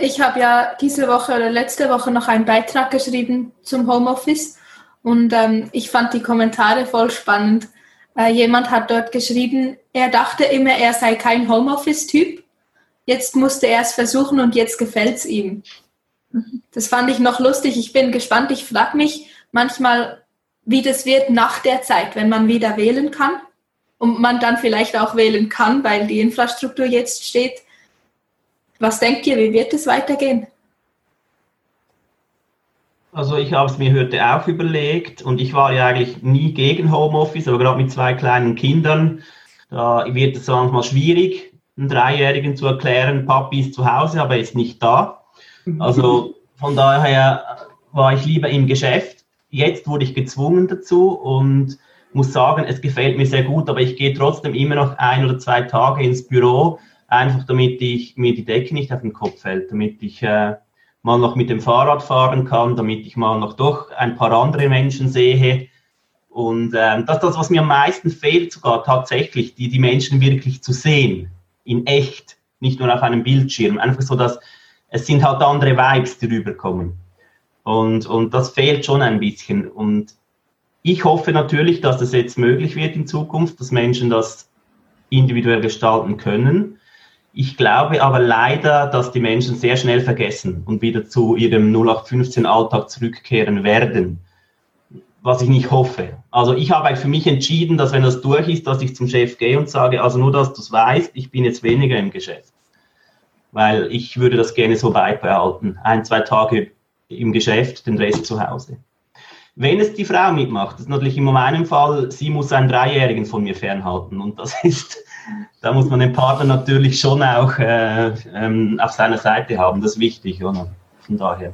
Ich habe ja diese Woche oder letzte Woche noch einen Beitrag geschrieben zum Homeoffice und ähm, ich fand die Kommentare voll spannend. Äh, jemand hat dort geschrieben, er dachte immer, er sei kein Homeoffice-Typ. Jetzt musste er es versuchen und jetzt gefällt es ihm. Das fand ich noch lustig. Ich bin gespannt. Ich frage mich manchmal, wie das wird nach der Zeit, wenn man wieder wählen kann und man dann vielleicht auch wählen kann, weil die Infrastruktur jetzt steht. Was denkt ihr, wie wird es weitergehen? Also ich habe es mir heute auch überlegt und ich war ja eigentlich nie gegen Homeoffice, aber gerade mit zwei kleinen Kindern Da wird es manchmal schwierig, einen Dreijährigen zu erklären, Papi ist zu Hause, aber er ist nicht da. Mhm. Also von daher war ich lieber im Geschäft. Jetzt wurde ich gezwungen dazu und muss sagen, es gefällt mir sehr gut, aber ich gehe trotzdem immer noch ein oder zwei Tage ins Büro, einfach damit ich mir die Decke nicht auf den Kopf fällt, damit ich äh, mal noch mit dem Fahrrad fahren kann, damit ich mal noch doch ein paar andere Menschen sehe. Und äh, das das, was mir am meisten fehlt, sogar tatsächlich, die, die Menschen wirklich zu sehen, in echt, nicht nur auf einem Bildschirm. Einfach so, dass es sind halt andere Vibes, die rüberkommen. Und, und das fehlt schon ein bisschen. Und ich hoffe natürlich, dass es jetzt möglich wird in Zukunft, dass Menschen das individuell gestalten können. Ich glaube aber leider, dass die Menschen sehr schnell vergessen und wieder zu ihrem 0815-Alltag zurückkehren werden. Was ich nicht hoffe. Also ich habe für mich entschieden, dass wenn das durch ist, dass ich zum Chef gehe und sage, also nur, dass du es weißt, ich bin jetzt weniger im Geschäft. Weil ich würde das gerne so beibehalten. Ein, zwei Tage im Geschäft, den Rest zu Hause. Wenn es die Frau mitmacht, das ist natürlich in meinem Fall, sie muss einen Dreijährigen von mir fernhalten. Und das <laughs> ist, da muss man den Partner natürlich schon auch äh, ähm, auf seiner Seite haben. Das ist wichtig, oder? Von daher.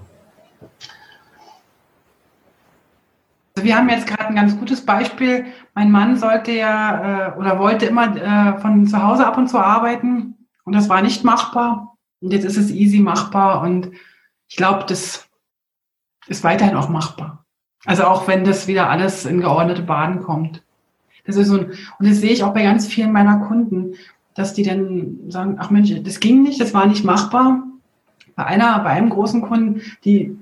Also wir haben jetzt gerade ein ganz gutes Beispiel. Mein Mann sollte ja äh, oder wollte immer äh, von zu Hause ab und zu arbeiten und das war nicht machbar. Und jetzt ist es easy machbar und ich glaube, das ist weiterhin auch machbar. Also auch wenn das wieder alles in geordnete Bahnen kommt. Das ist so ein, und das sehe ich auch bei ganz vielen meiner Kunden, dass die dann sagen, ach Mensch, das ging nicht, das war nicht machbar. Bei einer, bei einem großen Kunden, die,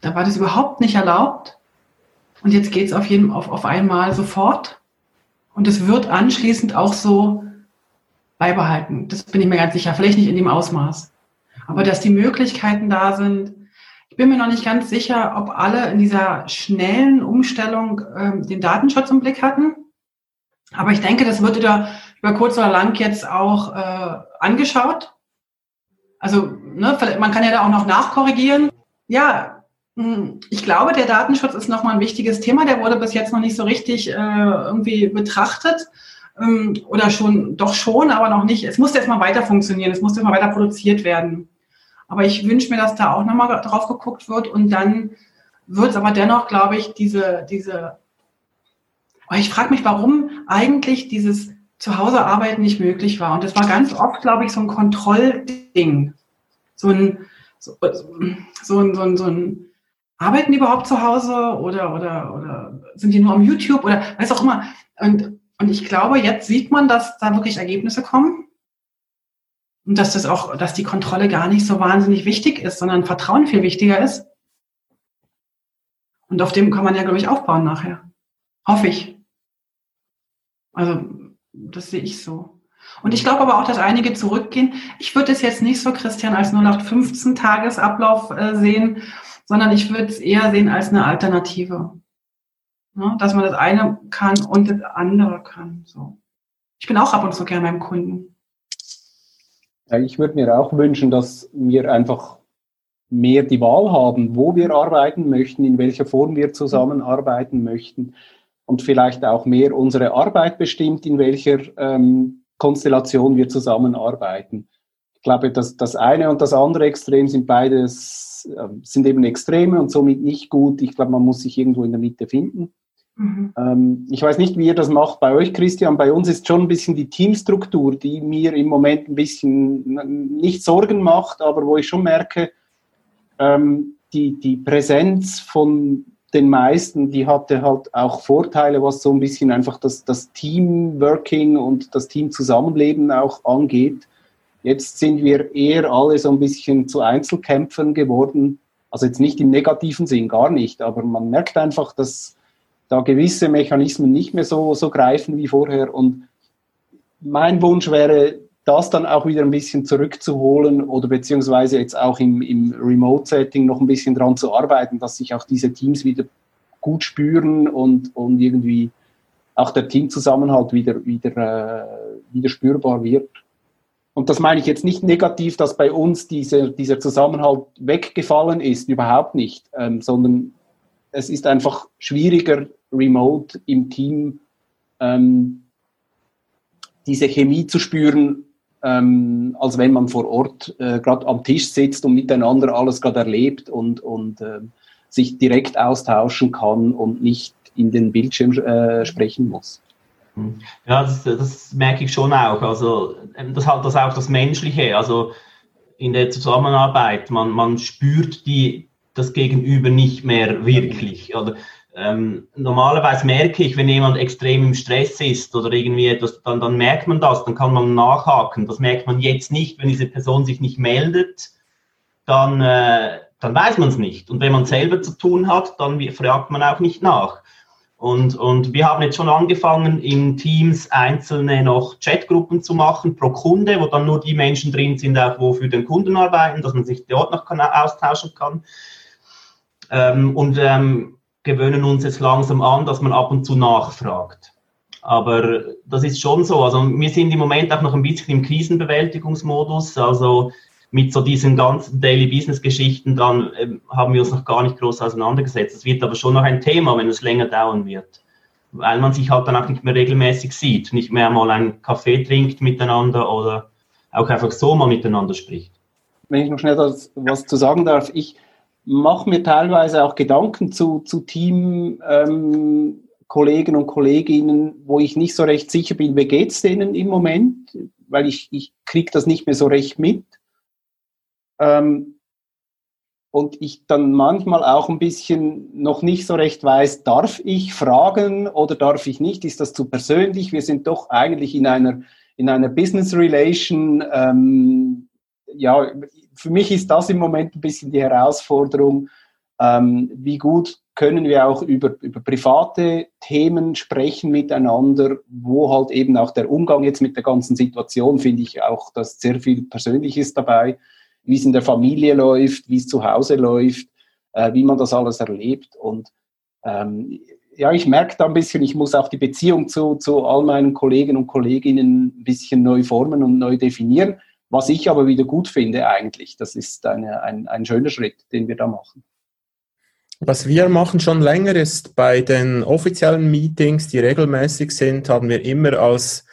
da war das überhaupt nicht erlaubt. Und jetzt geht es auf jeden, auf, auf einmal sofort. Und es wird anschließend auch so beibehalten. Das bin ich mir ganz sicher. Vielleicht nicht in dem Ausmaß. Aber dass die Möglichkeiten da sind, bin mir noch nicht ganz sicher, ob alle in dieser schnellen Umstellung ähm, den Datenschutz im Blick hatten. Aber ich denke, das wird über, über kurz oder lang jetzt auch äh, angeschaut. Also ne, man kann ja da auch noch nachkorrigieren. Ja, ich glaube, der Datenschutz ist nochmal ein wichtiges Thema. Der wurde bis jetzt noch nicht so richtig äh, irgendwie betrachtet. Ähm, oder schon, doch schon, aber noch nicht. Es muss jetzt mal weiter funktionieren. Es muss jetzt mal weiter produziert werden. Aber ich wünsche mir, dass da auch nochmal drauf geguckt wird und dann wird es aber dennoch, glaube ich, diese, diese, ich frage mich, warum eigentlich dieses Zuhausearbeiten nicht möglich war. Und das war ganz oft, glaube ich, so ein Kontrollding. So ein, so, so ein, so ein, so ein, arbeiten die überhaupt zu Hause oder, oder, oder sind die nur am YouTube oder weiß auch immer. Und, und ich glaube, jetzt sieht man, dass da wirklich Ergebnisse kommen. Und dass das auch, dass die Kontrolle gar nicht so wahnsinnig wichtig ist, sondern Vertrauen viel wichtiger ist. Und auf dem kann man ja, glaube ich, aufbauen nachher. Hoffe ich. Also, das sehe ich so. Und ich glaube aber auch, dass einige zurückgehen. Ich würde es jetzt nicht so, Christian, als 0815 Tagesablauf äh, sehen, sondern ich würde es eher sehen als eine Alternative. Ja, dass man das eine kann und das andere kann. So. Ich bin auch ab und zu gerne beim Kunden. Ich würde mir auch wünschen, dass wir einfach mehr die Wahl haben, wo wir arbeiten möchten, in welcher Form wir zusammenarbeiten möchten und vielleicht auch mehr unsere Arbeit bestimmt, in welcher ähm, Konstellation wir zusammenarbeiten. Ich glaube, dass das eine und das andere Extrem sind beides, äh, sind eben Extreme und somit nicht gut. Ich glaube, man muss sich irgendwo in der Mitte finden. Mhm. Ähm, ich weiß nicht, wie ihr das macht bei euch, Christian. Bei uns ist schon ein bisschen die Teamstruktur, die mir im Moment ein bisschen nicht Sorgen macht, aber wo ich schon merke, ähm, die, die Präsenz von den meisten, die hatte halt auch Vorteile, was so ein bisschen einfach das, das Teamworking und das Teamzusammenleben auch angeht. Jetzt sind wir eher alle so ein bisschen zu Einzelkämpfern geworden. Also jetzt nicht im negativen Sinn, gar nicht, aber man merkt einfach, dass da gewisse Mechanismen nicht mehr so, so greifen wie vorher. Und mein Wunsch wäre, das dann auch wieder ein bisschen zurückzuholen oder beziehungsweise jetzt auch im, im Remote-Setting noch ein bisschen dran zu arbeiten, dass sich auch diese Teams wieder gut spüren und, und irgendwie auch der Teamzusammenhalt wieder, wieder, äh, wieder spürbar wird. Und das meine ich jetzt nicht negativ, dass bei uns diese, dieser Zusammenhalt weggefallen ist, überhaupt nicht, ähm, sondern es ist einfach schwieriger, remote im Team ähm, diese Chemie zu spüren, ähm, als wenn man vor Ort äh, gerade am Tisch sitzt und miteinander alles gerade erlebt und, und äh, sich direkt austauschen kann und nicht in den Bildschirm äh, sprechen muss. Ja, das, das, merke ich schon auch. Also ähm, das hat das auch das Menschliche. Also in der Zusammenarbeit, man, man spürt die, das Gegenüber nicht mehr wirklich. Oder ähm, normalerweise merke ich, wenn jemand extrem im Stress ist oder irgendwie etwas, dann, dann merkt man das, dann kann man nachhaken. Das merkt man jetzt nicht, wenn diese Person sich nicht meldet, dann, äh, dann weiß man es nicht. Und wenn man selber zu tun hat, dann fragt man auch nicht nach. Und, und wir haben jetzt schon angefangen, in Teams einzelne noch Chatgruppen zu machen pro Kunde, wo dann nur die Menschen drin sind, auch wo für den Kunden arbeiten, dass man sich dort noch austauschen kann. Ähm, und ähm, gewöhnen uns jetzt langsam an, dass man ab und zu nachfragt. Aber das ist schon so. Also wir sind im Moment auch noch ein bisschen im Krisenbewältigungsmodus. Also mit so diesen ganzen Daily Business Geschichten dann äh, haben wir uns noch gar nicht groß auseinandergesetzt. Es wird aber schon noch ein Thema, wenn es länger dauern wird. Weil man sich halt dann auch nicht mehr regelmäßig sieht, nicht mehr mal einen Kaffee trinkt miteinander oder auch einfach so mal miteinander spricht. Wenn ich noch schnell was zu sagen darf, ich mache mir teilweise auch Gedanken zu, zu Team, ähm, Kollegen und Kolleginnen, wo ich nicht so recht sicher bin, wie geht es denen im Moment, weil ich, ich kriege das nicht mehr so recht mit. Ähm, und ich dann manchmal auch ein bisschen noch nicht so recht weiß, darf ich fragen oder darf ich nicht? Ist das zu persönlich? Wir sind doch eigentlich in einer, in einer Business Relation. Ähm, ja, für mich ist das im Moment ein bisschen die Herausforderung, ähm, wie gut können wir auch über, über private Themen sprechen miteinander, wo halt eben auch der Umgang jetzt mit der ganzen Situation, finde ich auch, dass sehr viel Persönliches dabei wie es in der Familie läuft, wie es zu Hause läuft, äh, wie man das alles erlebt. Und ähm, ja, ich merke da ein bisschen, ich muss auch die Beziehung zu, zu all meinen Kollegen und Kolleginnen ein bisschen neu formen und neu definieren, was ich aber wieder gut finde eigentlich. Das ist eine, ein, ein schöner Schritt, den wir da machen. Was wir machen schon länger ist, bei den offiziellen Meetings, die regelmäßig sind, haben wir immer als,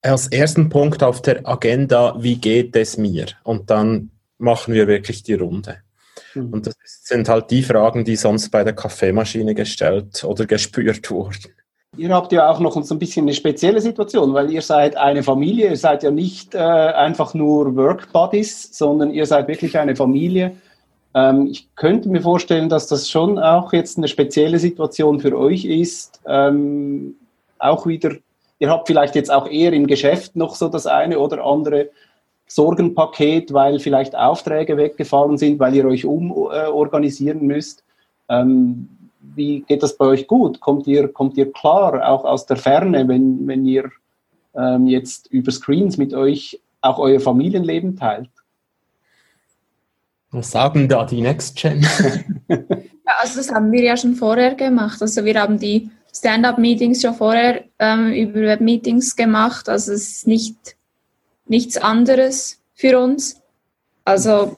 als ersten Punkt auf der Agenda, wie geht es mir? Und dann machen wir wirklich die Runde. Mhm. Und das sind halt die Fragen, die sonst bei der Kaffeemaschine gestellt oder gespürt <laughs> wurden. Ihr habt ja auch noch so ein bisschen eine spezielle Situation, weil ihr seid eine Familie, ihr seid ja nicht äh, einfach nur Work Buddies, sondern ihr seid wirklich eine Familie. Ähm, ich könnte mir vorstellen, dass das schon auch jetzt eine spezielle Situation für euch ist. Ähm, auch wieder, ihr habt vielleicht jetzt auch eher im Geschäft noch so das eine oder andere Sorgenpaket, weil vielleicht Aufträge weggefallen sind, weil ihr euch umorganisieren müsst. Ähm, wie geht das bei euch gut? Kommt ihr, kommt ihr klar, auch aus der Ferne, wenn, wenn ihr ähm, jetzt über Screens mit euch auch euer Familienleben teilt? Was sagen da die Next Gen? <laughs> ja, also das haben wir ja schon vorher gemacht. Also wir haben die Stand-up-Meetings schon vorher ähm, über Web-Meetings gemacht. Also es ist nicht nichts anderes für uns. Also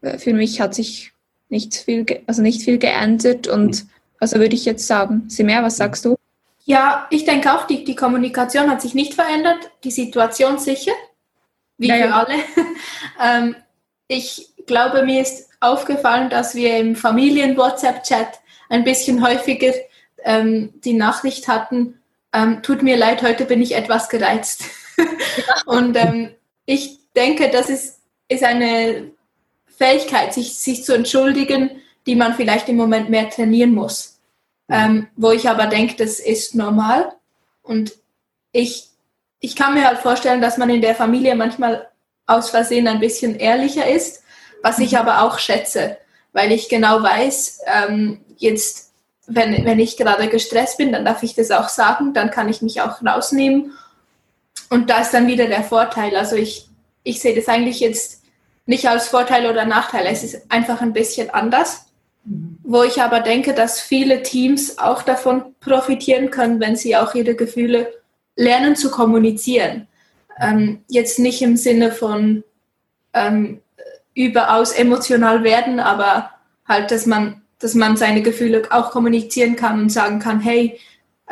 äh, für mich hat sich nicht viel, also nicht viel geändert und also würde ich jetzt sagen. Simea, was sagst du? Ja, ich denke auch, die, die Kommunikation hat sich nicht verändert, die Situation sicher, wie ja, für alle. <laughs> ähm, ich glaube, mir ist aufgefallen, dass wir im Familien-WhatsApp-Chat ein bisschen häufiger ähm, die Nachricht hatten, ähm, tut mir leid, heute bin ich etwas gereizt. <laughs> und ähm, ich denke, das ist, ist eine Fähigkeit, sich, sich zu entschuldigen, die man vielleicht im Moment mehr trainieren muss. Ähm, wo ich aber denke, das ist normal. Und ich, ich kann mir halt vorstellen, dass man in der Familie manchmal aus Versehen ein bisschen ehrlicher ist, was ich mhm. aber auch schätze, weil ich genau weiß, ähm, jetzt, wenn, wenn ich gerade gestresst bin, dann darf ich das auch sagen, dann kann ich mich auch rausnehmen und da ist dann wieder der Vorteil. Also ich, ich sehe das eigentlich jetzt nicht als Vorteil oder Nachteil. Es ist einfach ein bisschen anders. Wo ich aber denke, dass viele Teams auch davon profitieren können, wenn sie auch ihre Gefühle lernen zu kommunizieren. Ähm, jetzt nicht im Sinne von ähm, überaus emotional werden, aber halt, dass man, dass man seine Gefühle auch kommunizieren kann und sagen kann, hey,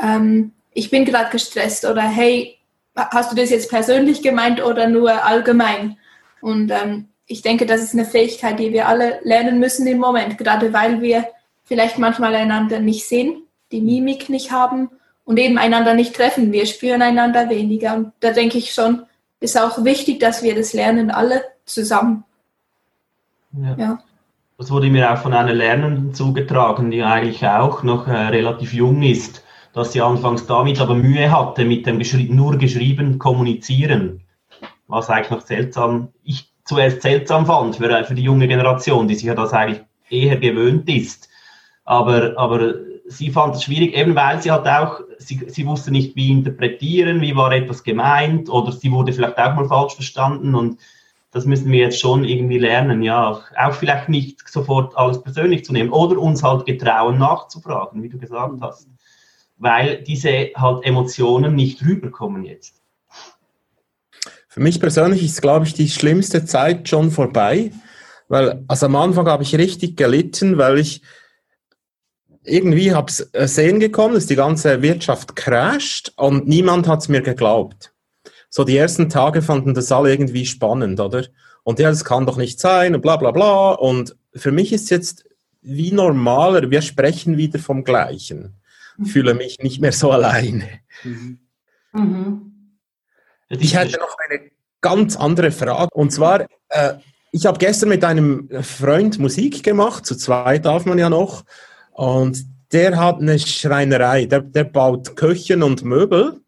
ähm, ich bin gerade gestresst oder hey, hast du das jetzt persönlich gemeint oder nur allgemein? Und ähm, ich denke, das ist eine Fähigkeit, die wir alle lernen müssen im Moment, gerade weil wir vielleicht manchmal einander nicht sehen, die Mimik nicht haben und eben einander nicht treffen. Wir spüren einander weniger. Und da denke ich schon, ist auch wichtig, dass wir das lernen, alle zusammen. Ja. ja. Das wurde mir auch von einer Lernenden zugetragen, die eigentlich auch noch äh, relativ jung ist, dass sie anfangs damit aber Mühe hatte mit dem geschri nur geschrieben kommunizieren, was eigentlich noch seltsam, ich zuerst seltsam fand für, für die junge Generation, die sich ja das eigentlich eher gewöhnt ist. Aber, aber sie fand es schwierig, eben weil sie hat auch, sie, sie wusste nicht, wie interpretieren, wie war etwas gemeint oder sie wurde vielleicht auch mal falsch verstanden und das müssen wir jetzt schon irgendwie lernen, ja, auch vielleicht nicht sofort alles persönlich zu nehmen oder uns halt getrauen nachzufragen, wie du gesagt hast, weil diese halt Emotionen nicht rüberkommen jetzt. Für mich persönlich ist, glaube ich, die schlimmste Zeit schon vorbei, weil also am Anfang habe ich richtig gelitten, weil ich irgendwie habe es äh, sehen gekommen, dass die ganze Wirtschaft crasht und niemand hat es mir geglaubt. So die ersten Tage fanden das alle irgendwie spannend, oder? Und ja, das kann doch nicht sein und bla bla bla. Und für mich ist jetzt wie normaler, wir sprechen wieder vom Gleichen. Mhm. Fühle mich nicht mehr so alleine. Mhm. Mhm. Ich hätte noch eine ganz andere Frage. Und zwar, äh, ich habe gestern mit einem Freund Musik gemacht, zu zweit darf man ja noch. Und der hat eine Schreinerei, der, der baut Köchen und Möbel.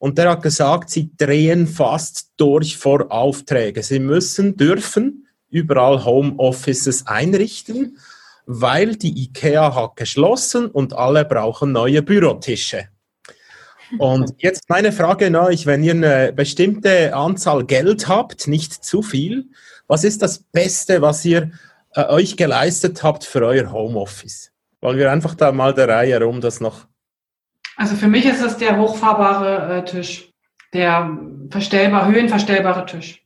Und der hat gesagt, sie drehen fast durch vor Aufträge. Sie müssen, dürfen überall Homeoffices einrichten, weil die IKEA hat geschlossen und alle brauchen neue Bürotische. Und <laughs> jetzt meine Frage an euch, wenn ihr eine bestimmte Anzahl Geld habt, nicht zu viel, was ist das Beste, was ihr äh, euch geleistet habt für euer Homeoffice? Wollen wir einfach da mal der Reihe rum das noch. Also für mich ist es der hochfahrbare äh, Tisch, der verstellbar, höhenverstellbare Tisch.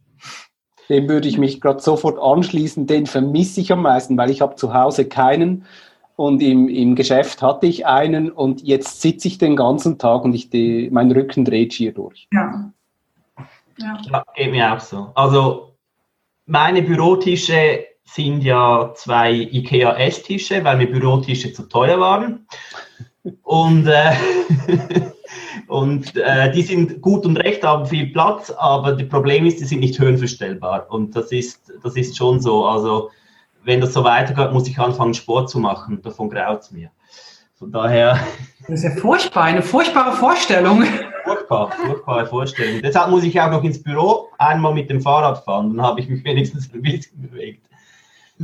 Dem würde ich mich gerade sofort anschließen, den vermisse ich am meisten, weil ich habe zu Hause keinen und im, im Geschäft hatte ich einen und jetzt sitze ich den ganzen Tag und ich die, mein Rücken dreht schier durch. Ja. ja. ja, geht mir auch so. Also meine Bürotische sind ja zwei IKEA Esstische, weil mir Bürotische zu teuer waren. Und, äh, <laughs> und äh, die sind gut und recht, haben viel Platz, aber das Problem ist, die sind nicht höhenverstellbar. Und das ist, das ist schon so. Also wenn das so weitergeht, muss ich anfangen, Sport zu machen. Davon graut es mir. Von daher. <laughs> Das ist ja furchtbar, eine furchtbare Vorstellung. Furchtbar, furchtbare Vorstellung. Deshalb muss ich auch noch ins Büro einmal mit dem Fahrrad fahren. Dann habe ich mich <laughs> wenigstens ein bisschen bewegt.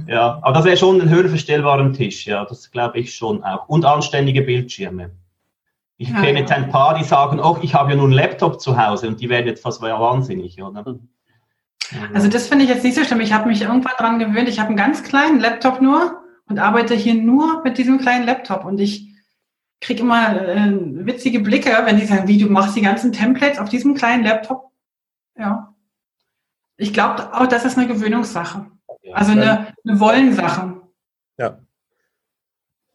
Ja, aber das wäre schon ein höher verstellbarer Tisch, ja, das glaube ich schon auch. Und anständige Bildschirme. Ich ja, kenne jetzt ein paar, die sagen, oh, ich habe ja nur einen Laptop zu Hause und die werden jetzt fast wahnsinnig, oder? Also das finde ich jetzt nicht so schlimm. Ich habe mich irgendwann daran gewöhnt. Ich habe einen ganz kleinen Laptop nur und arbeite hier nur mit diesem kleinen Laptop. Und ich kriege immer äh, witzige Blicke, wenn die sagen, wie du machst die ganzen Templates auf diesem kleinen Laptop. Ja. Ich glaube auch, das ist eine Gewöhnungssache. Also eine, eine Wollensache. Ja.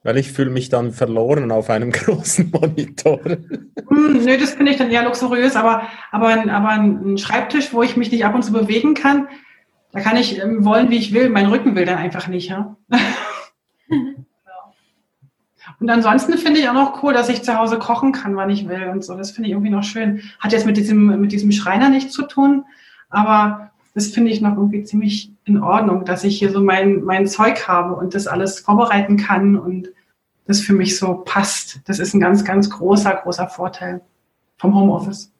Weil ich fühle mich dann verloren auf einem <laughs> großen Monitor. Hm, nö, das finde ich dann eher luxuriös, aber, aber, aber ein Schreibtisch, wo ich mich nicht ab und zu bewegen kann, da kann ich ähm, wollen, wie ich will. Mein Rücken will dann einfach nicht. Ja? <laughs> und ansonsten finde ich auch noch cool, dass ich zu Hause kochen kann, wann ich will und so. Das finde ich irgendwie noch schön. Hat jetzt mit diesem, mit diesem Schreiner nichts zu tun, aber das finde ich noch irgendwie ziemlich in Ordnung, dass ich hier so mein, mein Zeug habe und das alles vorbereiten kann und das für mich so passt. Das ist ein ganz, ganz großer, großer Vorteil vom Homeoffice.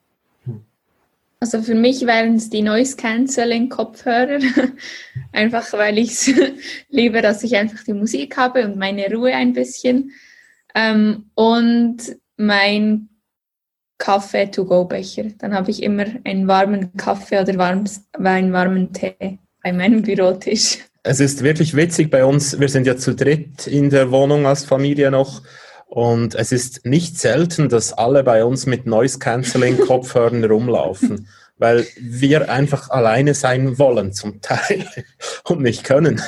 Also für mich wären es die Noise Cancelling Kopfhörer. <laughs> einfach weil ich es <laughs> liebe, dass ich einfach die Musik habe und meine Ruhe ein bisschen. Ähm, und mein Kaffee-to-go-Becher. Dann habe ich immer einen warmen Kaffee oder warmes, einen warmen Tee bei meinem Bürotisch. Es ist wirklich witzig bei uns. Wir sind ja zu dritt in der Wohnung als Familie noch. Und es ist nicht selten, dass alle bei uns mit Noise Cancelling <laughs> Kopfhörern rumlaufen, weil wir einfach alleine sein wollen zum Teil <laughs> und nicht können.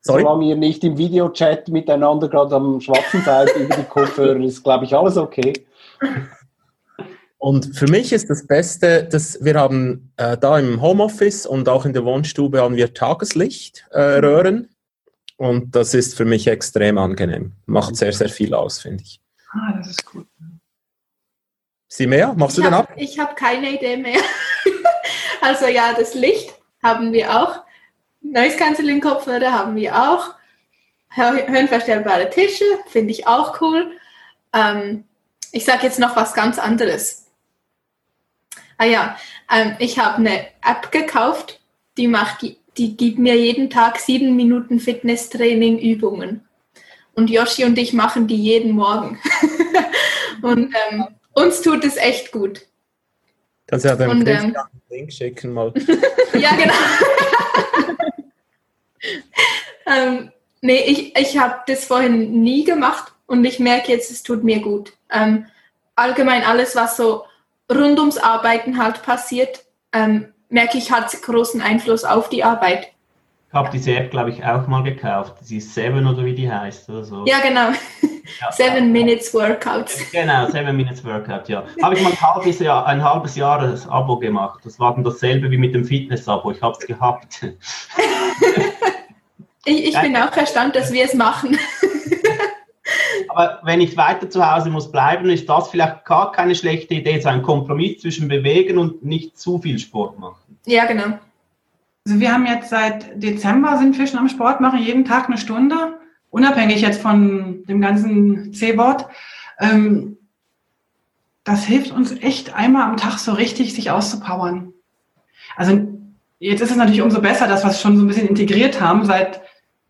Sorry? Solange ihr nicht im Videochat miteinander gerade am schwarzen seid <laughs> über die Kopfhörer, ist, glaube ich, alles okay. Und für mich ist das Beste, dass wir haben äh, da im Homeoffice und auch in der Wohnstube haben wir Tageslichtröhren. Äh, und das ist für mich extrem angenehm. Macht sehr, sehr viel aus, finde ich. Ah, das ist gut. Sie mehr? Machst ich du hab, den ab? Ich habe keine Idee mehr. <laughs> also ja, das Licht haben wir auch. Noise Cancelling Kopfhörer haben wir auch. Höhenverstellbare Tische finde ich auch cool. Ähm, ich sage jetzt noch was ganz anderes. Ah ja, ähm, ich habe eine App gekauft, die macht, die, die gibt mir jeden Tag sieben Minuten Fitnesstraining Übungen. Und Yoshi und ich machen die jeden Morgen. <laughs> und ähm, uns tut es echt gut. Kannst du ja den ähm, Link schicken mal. <laughs> ja, genau. <laughs> ähm, nee, ich, ich habe das vorhin nie gemacht und ich merke jetzt, es tut mir gut. Ähm, allgemein alles, was so rund ums Arbeiten halt passiert, ähm, merke ich, hat großen Einfluss auf die Arbeit. Ich habe diese App, glaube ich, auch mal gekauft. Die ist Seven oder wie die heißt oder so. Ja, genau. Ja, Seven Minutes Workouts. Genau, Seven Minutes Workout, ja. Habe ich mal ein halbes Jahr, ein halbes Jahr das Abo gemacht. Das war dann dasselbe wie mit dem Fitness-Abo. Ich habe es gehabt. <laughs> ich, ich bin auch erstaunt, dass wir es machen. Aber wenn ich weiter zu Hause muss bleiben, ist das vielleicht gar keine schlechte Idee, so ein Kompromiss zwischen Bewegen und nicht zu viel Sport machen. Ja, genau. Also wir haben jetzt seit Dezember sind wir schon am Sport machen, jeden Tag eine Stunde, unabhängig jetzt von dem ganzen C-Wort. Ähm, das hilft uns echt einmal am Tag so richtig, sich auszupowern. Also jetzt ist es natürlich umso besser, dass wir es schon so ein bisschen integriert haben, seit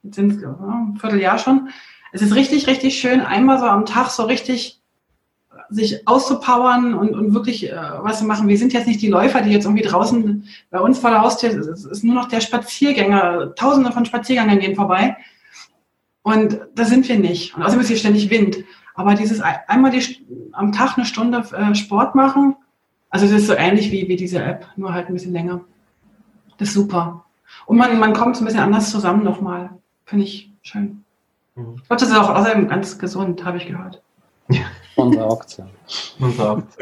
jetzt sind es ein Vierteljahr schon es ist richtig, richtig schön, einmal so am Tag so richtig sich auszupowern und, und wirklich äh, was zu machen. Wir sind jetzt nicht die Läufer, die jetzt irgendwie draußen bei uns vor der Haustür, es ist nur noch der Spaziergänger, tausende von Spaziergängern gehen vorbei. Und da sind wir nicht. Und außerdem ist hier ständig Wind. Aber dieses einmal die, am Tag eine Stunde äh, Sport machen, also es ist so ähnlich wie, wie diese App, nur halt ein bisschen länger. Das ist super. Und man, man kommt so ein bisschen anders zusammen nochmal. Finde ich schön. Mhm. Ich glaube, das ist auch außerdem ganz gesund, habe ich gehört. <laughs> <laughs> Ja. Man sagt.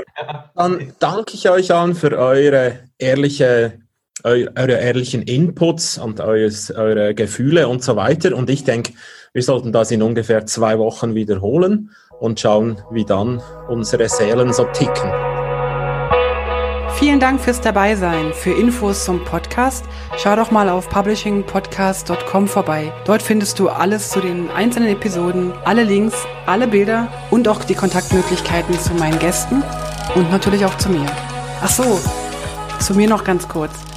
Dann danke ich euch an für eure ehrliche eure ehrlichen Inputs und eures, eure Gefühle und so weiter. Und ich denke, wir sollten das in ungefähr zwei Wochen wiederholen und schauen, wie dann unsere Seelen so ticken. Vielen Dank fürs Dabeisein. Für Infos zum Podcast schau doch mal auf publishingpodcast.com vorbei. Dort findest du alles zu den einzelnen Episoden, alle Links, alle Bilder und auch die Kontaktmöglichkeiten zu meinen Gästen und natürlich auch zu mir. Ach so, zu mir noch ganz kurz.